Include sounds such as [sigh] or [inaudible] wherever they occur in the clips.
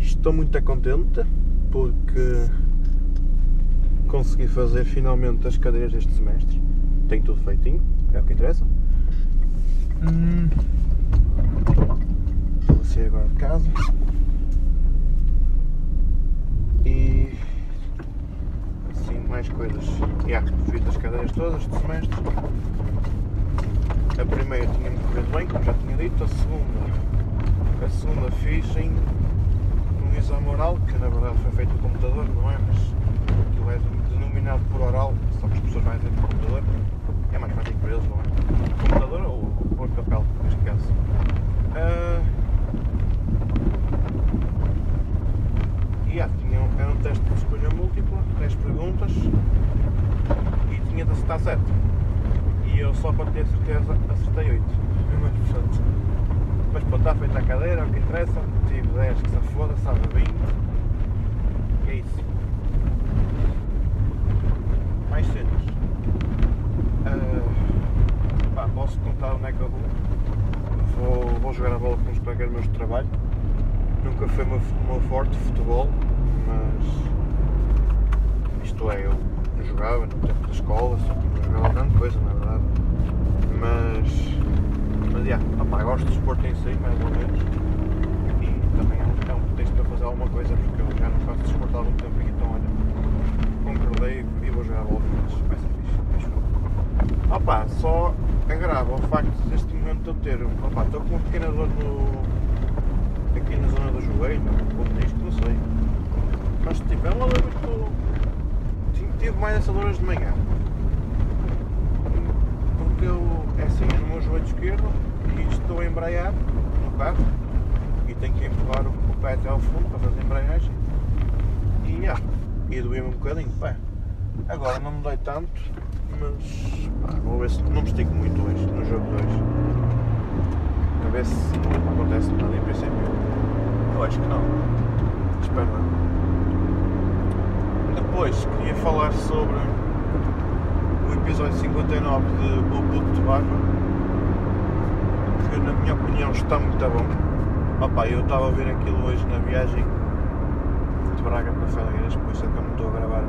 estou muito contente porque consegui fazer finalmente as cadeiras deste semestre. Tenho tudo feitinho, é o que interessa. Hum. Estou sair agora de casa. E assim mais coisas. Yeah, fiz as cadeiras todas do semestre. A primeira tinha-me corrido bem, como já tinha dito, a segunda. A segunda fiz em exame oral, que na verdade foi feito no computador, não é? Mas aquilo é denominado por oral, só que as pessoas mais dizem por computador. É mais prático para eles, não é? Computador ou por papel, neste caso. Ah, e yeah, tinha, era um teste de escolha múltipla, 10 perguntas e tinha de acertar 7. E eu só para ter certeza acertei 8. Mas, portanto, mas pronto, está feita a cadeira, é o que interessa. Tive 10 que se foda, sabe 20. E é isso. Mais cenas. Ah, pá, posso contar onde é que eu vou. Vou, vou jogar a bola com os colegas meus de trabalho. Nunca foi o meu, forte futebol, mas isto é, eu jogava no tempo da escola, que não jogava grande coisa, na verdade. Mas, mas yeah, opá, gosto de desporto em si, mais ou menos. E também é um, é um pretexto para fazer alguma coisa, porque eu já não faço desporto há algum tempo, então olha, concordei e vou jogar bola eles. Vai ser fixe, acho. Opa, só agrava o facto deste momento eu ter, opa, estou com uma pequena dor no, aqui na zona do joelho, como disco, não sei. Mas tipo, é uma dor muito. Tive- mais essa dor hoje de manhã. Porque eu, é assim, é no meu joelho esquerdo e estou a embrear no carro e tenho que empurrar o, pé até ao fundo para fazer a embreagem. E yeah, e doeu-me um bocadinho, pá. Agora não me dói tanto, mas pá, vou ver se não me estico muito hoje, no jogo 2. A ver se não acontece nada em princípio. Eu acho que não. Espero não. Depois queria falar sobre o episódio 59 de Puto de Barba, que na minha opinião está muito bom. Opa, eu estava a ver aquilo hoje na viagem de Braga para Felgueiras, por isso é que eu não estou a gravar,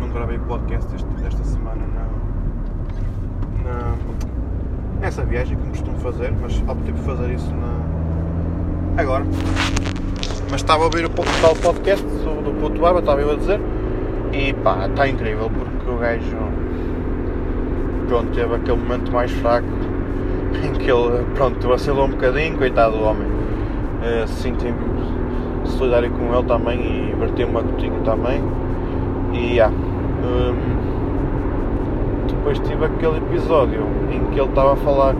não gravei podcast deste- desta semana na, na, nessa viagem que costumo fazer, mas optei por fazer isso na, agora. Mas estava a ouvir o tal podcast do, Puto Barba, estava eu a dizer, e pá, está incrível porque o gajo pronto, teve aquele momento mais fraco [laughs] em que ele pronto, vacilou um bocadinho, coitado do homem. Eh, Senti-me solidário com ele também e verti uma gotinha também. E ah, hum, depois tive aquele episódio em que ele estava a falar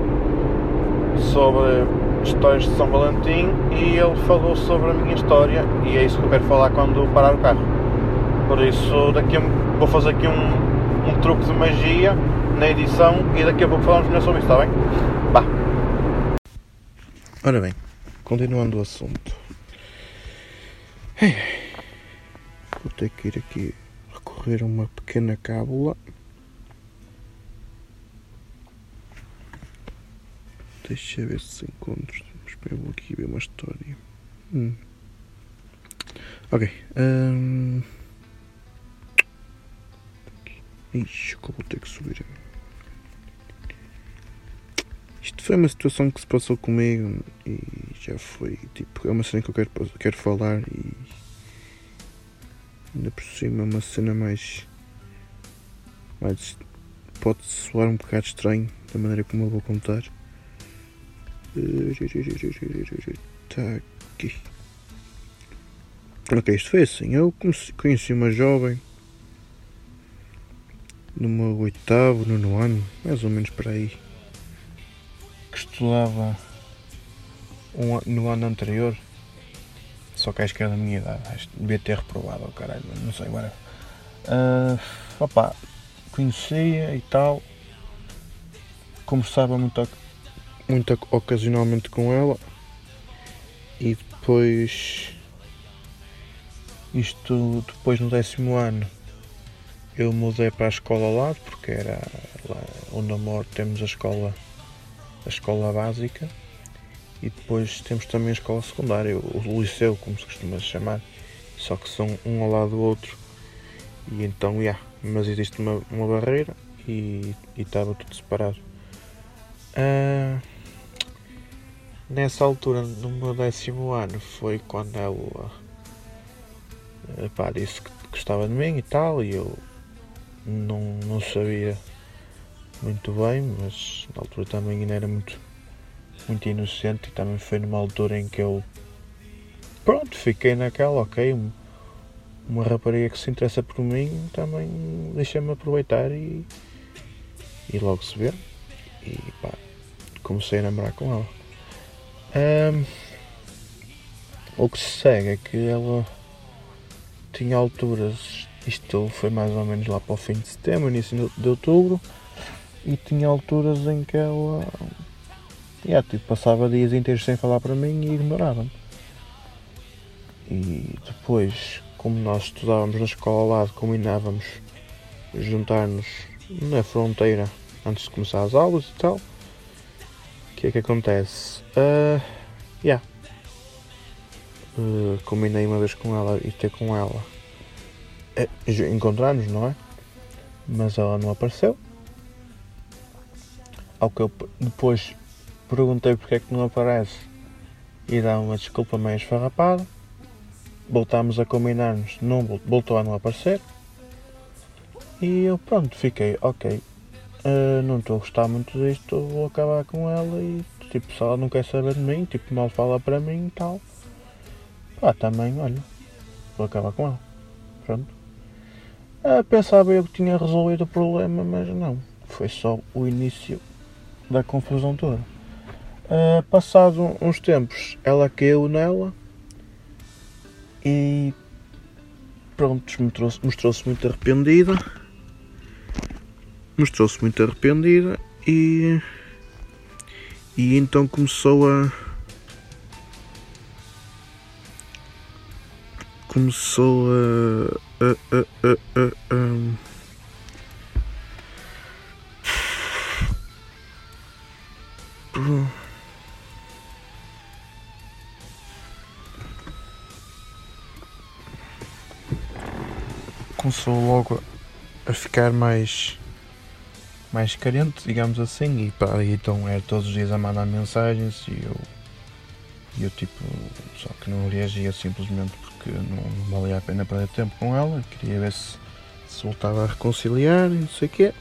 sobre histórias de São Valentim e ele falou sobre a minha história e é isso que eu quero falar quando parar o carro. Por isso daqui a, vou fazer aqui um, um truque de magia na edição e daqui a pouco falamos melhor sobre isso, está bem? Vá! Ora bem, continuando o assunto. Vou ter que ir aqui recorrer a uma pequena cábula. Deixa ver se encontro. Eu vou aqui ver uma história. Hum. Ok. hum. Ixi, eu vou ter que subir. Isto foi uma situação que se passou comigo e já foi. Tipo, é uma cena que eu quero, quero falar e. Ainda por cima, é uma cena mais. mais pode soar um bocado estranho da maneira como eu vou contar. Está aqui. Ok, isto foi assim. Eu conheci, uma jovem no meu oitavo, nono ano, mais ou menos para aí, que estudava um, no ano anterior, só que acho que era da minha idade, acho que devia ter reprovado, oh, caralho, não sei agora. Ah, opa, conhecia e tal, conversava muito, muito ocasionalmente com ela. E depois isto depois no décimo ano eu mudei para a escola ao lado porque era lá onde eu moro temos a escola a escola básica. E depois temos também a escola secundária, o liceu como se costuma chamar, só que são um ao lado do outro. E então, já, yeah, mas existe uma, uma barreira e estava tudo separado. Uh, nessa altura, no meu décimo ano, foi quando ela pá, disse que gostava de mim e tal, e eu não, não sabia muito bem, mas na altura também ainda era muito, muito inocente e também foi numa altura em que eu pronto, fiquei naquela, ok, uma rapariga que se interessa por mim também deixa-me aproveitar e, e logo se vê. E pá, comecei a namorar com ela. Um, o que se segue é que ela tinha alturas, isto foi mais ou menos lá para o fim de setembro, início de outubro, e tinha alturas em que ela yeah, tipo, passava dias inteiros sem falar para mim e ignorava-me. E depois, como nós estudávamos na escola ao lado, combinávamos juntar-nos na fronteira antes de começar as aulas e tal. O que é que acontece? Uh, yeah. Uh, combinei uma vez com ela e ter com ela. Uh, Encontramos, não é? Mas ela não apareceu. Ao que eu depois perguntei porque é que não aparece e dá uma desculpa meio esfarrapada voltámos a combinar-nos, não voltou a não aparecer. E eu pronto, fiquei, ok, uh, não estou a gostar muito disto, vou acabar com ela e tipo, se ela não quer saber de mim, tipo, mal fala para mim e tal, pá, também, olha, vou acabar com ela. Pronto. Uh, pensava eu que tinha resolvido o problema, mas não, foi só o início da confusão toda. Uh, passado uns tempos, ela caiu nela e pronto, mostrou-se mostrou muito arrependida. Mostrou-se muito arrependida e, e então começou a começou a, a, a, a, começou logo a ficar mais mais carente, digamos assim, e pá, então era todos os dias a mandar mensagens e eu, eu tipo, só que não reagia simplesmente porque não, não valia a pena perder tempo com ela, queria ver se, se voltava a reconciliar e não sei o quê.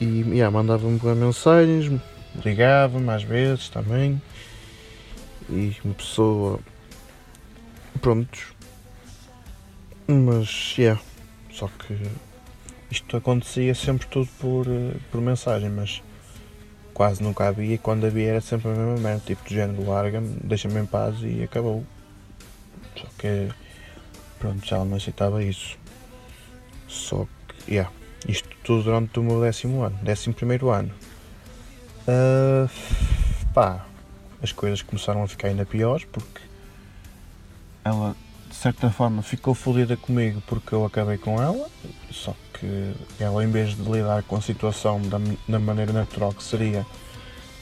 E yeah, mandava-me mensagens, ligava-me às vezes também, e uma pessoa, prontos, mas, yeah, só que isto acontecia sempre tudo por, eh, por mensagem, mas quase nunca havia e quando havia era sempre a mesma merda, tipo de género, larga-me, deixa-me em paz e acabou. Só que, pronto, já não aceitava isso. Só que, yeah, isto tudo durante o meu décimo ano, décimo primeiro ano. Uh, pá, as coisas começaram a ficar ainda piores porque ela de certa forma ficou fodida comigo porque eu acabei com ela, só que ela em vez de lidar com a situação da, da maneira natural que seria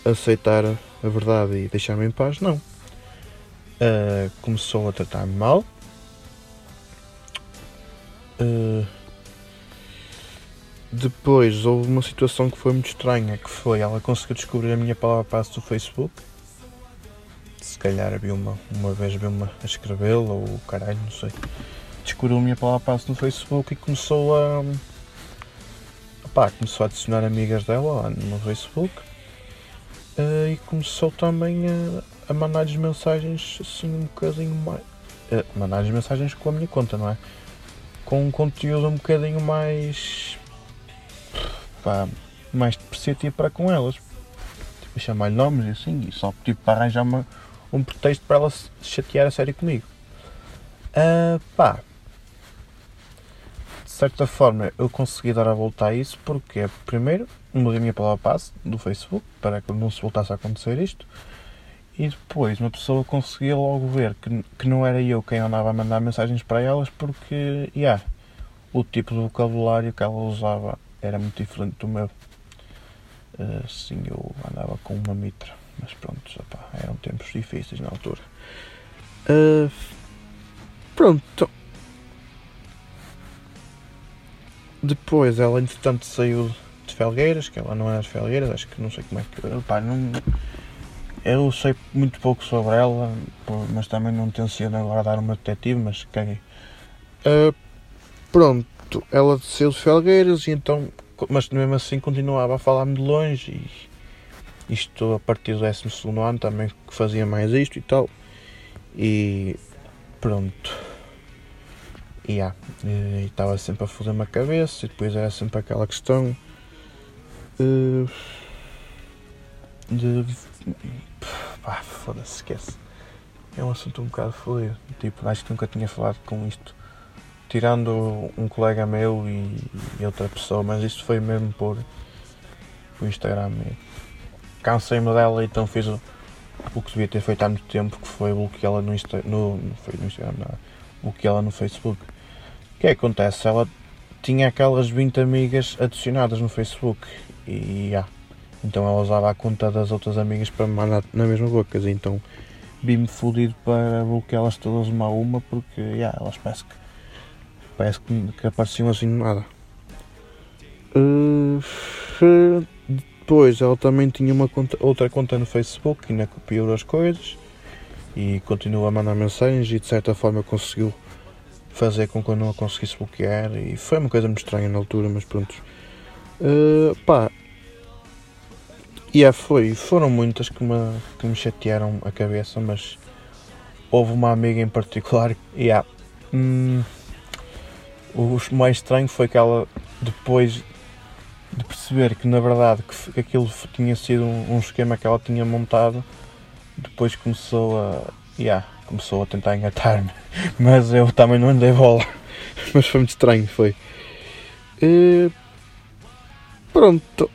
aceitar a verdade e deixar-me em paz, não. Uh, começou a tratar-me mal. Uh, depois houve uma situação que foi muito estranha, que foi ela conseguiu descobrir a minha palavra passe do Facebook se calhar havia uma, uma vez viu-me a escrevê-la ou caralho, não sei. Descobriu a minha palavra passo no Facebook e começou a. Opá, começou a adicionar amigas dela lá no Facebook uh, e começou também a, a mandar-lhes mensagens assim um bocadinho mais. Uh, mandar-lhes mensagens com a minha conta, não é? Com um conteúdo um bocadinho mais. pá, mais depreciativo para com elas. Tipo, chamar-lhe nomes e assim, e só tipo para arranjar uma um pretexto para ela se chatear a sério comigo. Uh, pá, certa forma eu consegui dar a volta a isso porque, primeiro, mudei a minha palavra passe do Facebook para que não se voltasse a acontecer isto. E depois uma pessoa conseguia logo ver que, que não era eu quem andava a mandar mensagens para elas porque, yeah, o tipo de vocabulário que ela usava era muito diferente do meu. Uh, sim, eu andava com uma mitra, mas pronto, opa, eram tempos difíceis na altura. Uh, pronto. Depois ela entretanto saiu de Felgueiras, que ela não era de Felgueiras, acho que não sei como é que. Opa, não, eu sei muito pouco sobre ela, mas também não tenciono agora dar uma detetive, mas caguei. Uh, pronto, ela desceu de Felgueiras e então, mas mesmo assim continuava a falar-me de longe e isto a partir do 12 ano também que fazia mais isto e tal. E pronto. E estava sempre a foder-me a cabeça e depois era sempre aquela questão uh, de pá, foda-se, esquece. É um assunto um bocado fodido. Tipo, acho que nunca tinha falado com isto. Tirando um colega meu e, e outra pessoa, mas isto foi mesmo por, por Instagram. Cansei-me dela, então fiz o, o que devia ter feito há muito tempo, que foi bloqueá-la no, Insta, no, no Instagram, não, bloqueá-la no Facebook. O que é que acontece? Ela tinha aquelas 20 amigas adicionadas no Facebook e yeah, então ela usava a conta das outras amigas para me mandar na mesma boca. Então vi-me fodido para bloqueá-las todas uma a uma porque yeah, elas parece que, parece que, que apareciam assim do nada. Uh, depois ela também tinha uma conta, outra conta no Facebook que ainda copiou as coisas e continua a mandar mensagens e de certa forma conseguiu fazer com que eu não a conseguisse bloquear e foi uma coisa muito estranha na altura, mas pronto. Uh, pá, e yeah, foi, foram muitas que me, que me chatearam a cabeça, mas houve uma amiga em particular. Yeah, hum, o mais estranho foi que ela, depois de perceber que na verdade que aquilo tinha sido um, um esquema que ela tinha montado, depois começou a. Yeah, começou a tentar engatar-me. [laughs] Mas eu também não andei bola. [laughs] Mas foi muito estranho, foi. E, pronto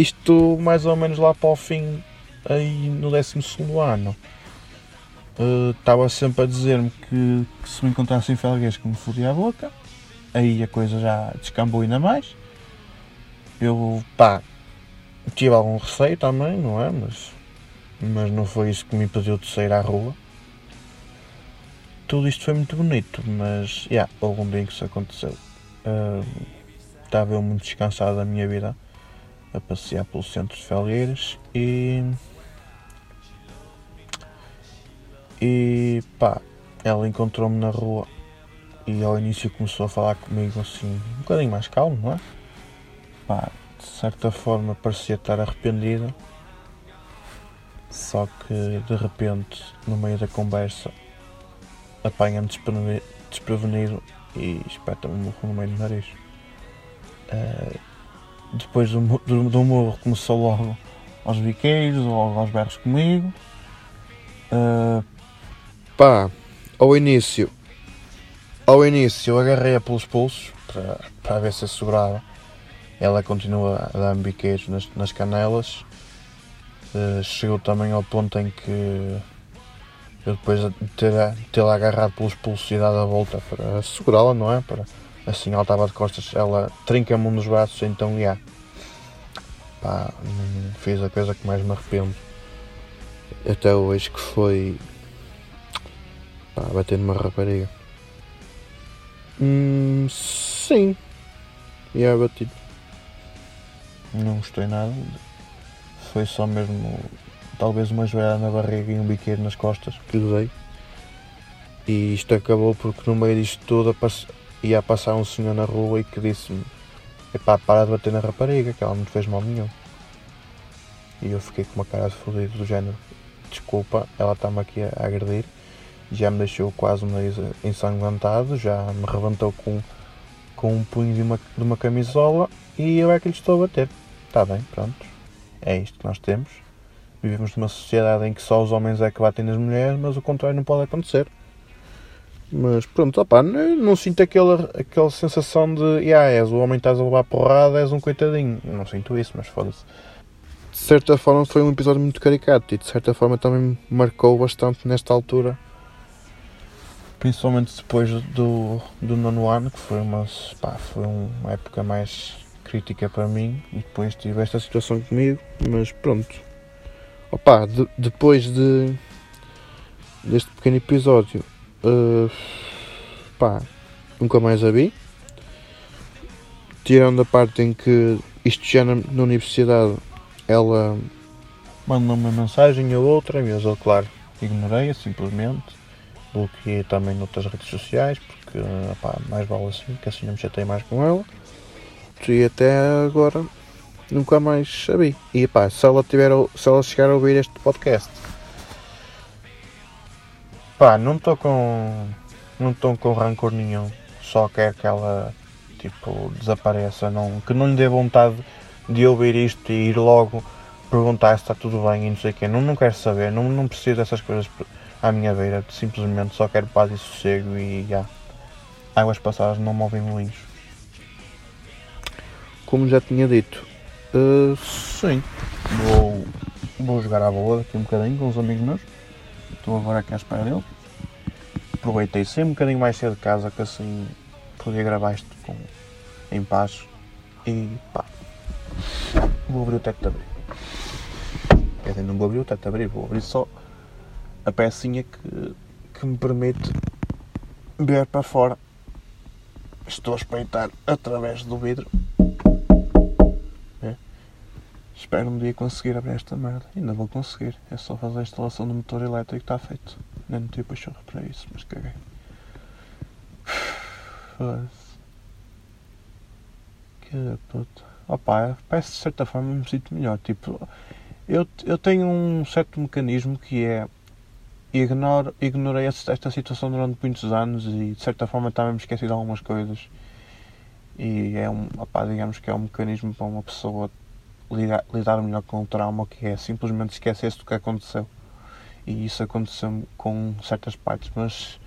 isto mais ou menos lá para o fim, aí no 12 ano. Uh, estava sempre a dizer-me que, que, se me encontrasse em Felguês que me fodia a boca. Aí a coisa já descambou ainda mais. Eu, pá, tive algum receio também, não é? Mas, mas não foi isso que me impediu de sair à rua. Tudo isto foi muito bonito, mas, yeah, houve um dia que isso aconteceu. Uh, estava eu muito descansado da minha vida a passear pelo centro de Felgueiras e. E pá, ela encontrou-me na rua e ao início começou a falar comigo assim, um bocadinho mais calmo, não é? Pá, de certa forma parecia estar arrependida, só que de repente, no meio da conversa, apanha-me desprevenido e espeta-me um no meio do nariz. Uh, depois do, do, do começou logo aos biqueiros, logo aos berros comigo. Uh, pá, ao início, ao início eu agarrei-a pelos pulsos para, para ver se assegurava. Ela continua a dar-me biqueiros nas, nas canelas. Uh, chegou também ao ponto em que eu depois ter agarrado pelos pulsos e dado a volta para segurá-la, não é? Para, assim ela estava de costas, ela trinca-me um dos braços, então já. Pá, fiz a coisa que mais me arrependo até hoje que foi pá, bater numa rapariga. Hum, sim. E yeah, batido. Não gostei nada. Foi só mesmo talvez uma joelhada na barriga e um biqueiro nas costas que lhe dei. E isto acabou porque no meio disto tudo ia passar um senhor na rua e que disse-me epá, para de bater na rapariga, que ela não te fez mal nenhum. E eu fiquei com uma cara de fodido do género, desculpa, ela está-me aqui a agredir, já me deixou quase um nariz ensanguentado, já me rebentou com, com um punho de uma, de uma camisola e eu é que lhe estou a bater. Está bem, pronto. É isto que nós temos. Vivemos numa sociedade em que só os homens é que batem nas mulheres, mas o contrário não pode acontecer. Mas pronto, opá, não, não sinto aquela, aquela sensação de yeah, és o homem que estás a levar porrada, és um coitadinho. Não sinto isso, mas foda-se. De certa forma foi um episódio muito caricato e de certa forma também me marcou bastante nesta altura. Principalmente depois do, do nono ano, que foi uma, pá, foi uma época mais crítica para mim e depois tive esta situação comigo, mas pronto. Opa, de, depois de deste pequeno episódio Uh, pá, nunca mais a vi. Tirando a parte em que isto já na, na universidade ela manda uma mensagem ou outra, mas eu claro ignorei-a simplesmente. Bloqueei também noutras redes sociais porque opá, mais vale assim, que assim não me chatei mais com ela. E até agora nunca mais a vi. E pá, se ela, tiver, se ela chegar a ouvir este podcast Pá, não estou com. Não estou com rancor nenhum. Só quero que ela tipo desapareça. Não, que não lhe dê vontade de ouvir isto e ir logo perguntar se está tudo bem e não sei o quê. Não, não quero saber, não, não preciso dessas coisas à minha beira. Simplesmente só quero paz e sossego e já. Águas passadas não movem moinhos. Como já tinha dito, uh, sim, vou, vou jogar à bola daqui um bocadinho com os amigos meus. Estou agora aqui à espera dele. Aproveitei sempre um bocadinho mais cedo de casa que assim podia gravar isto com, em paz. E pá, vou abrir o teto de abrir. Quer dizer, não vou abrir o teto de abrir, vou abrir só a pecinha que, que me permite ver para fora. Estou a espreitar através do vidro Espero um dia conseguir abrir esta merda. Ainda vou conseguir. É só fazer a instalação do motor elétrico e está feito. Nem não tive pachorra para isso, mas caguei. [sighs] Foda-se. Que puta. Opa, parece de certa forma me sinto melhor. Tipo, eu, eu tenho um certo mecanismo que é. Ignoro, ignorei esta situação durante muitos anos e de certa forma também me esqueci de algumas coisas. E é um. Opa, digamos que é um mecanismo para uma pessoa lidar, lidar melhor com o trauma, que é simplesmente esquecer-se do que aconteceu. E isso aconteceu com certas partes, mas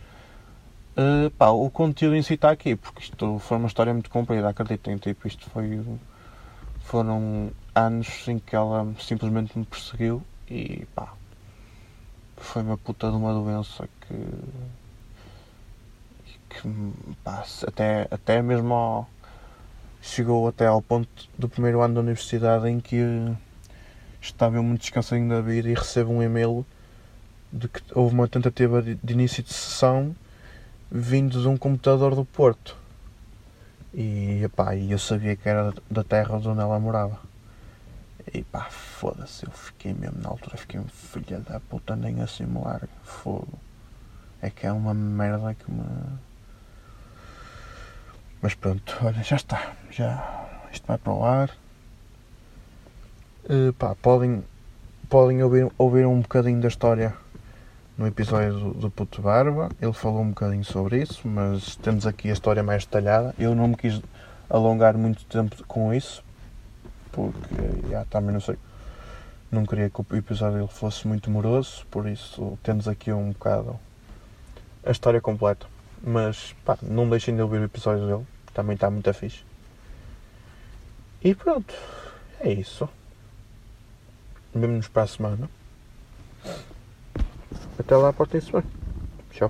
uh, pá, o conteúdo em si está aqui, porque isto foi uma história muito comprida, acreditem, tipo, isto foi foram anos em que ela simplesmente me perseguiu e pá, foi uma puta de uma doença que, que pá, até, até mesmo ao, chegou até ao ponto do primeiro ano da universidade em que estava muito descansadinho da vida e recebo um e-mail de que houve uma tentativa de, início de sessão vindo de um computador do Porto. E epá, eu sabia que era da terra onde ela morava. E pá, foda-se, eu fiquei mesmo na altura, fiquei um filha da puta, nem assim me larga. Fogo. É que é uma merda que me mas pronto, olha, já está. Já, isto vai para o ar. Uh, pá, podem, podem ouvir, ouvir um bocadinho da história no episódio do, do Puto Barba. Ele falou um bocadinho sobre isso, mas temos aqui a história mais detalhada. Eu não me quis alongar muito tempo com isso, porque já, também não sei. Não queria que o episódio fosse muito moroso, por isso temos aqui um bocado a história completa. Mas pá, não deixem de ouvir o episódio dele, também está muito fixe. E pronto, é isso. Vemo-nos para a semana. Até lá, portem-se bem. Tchau.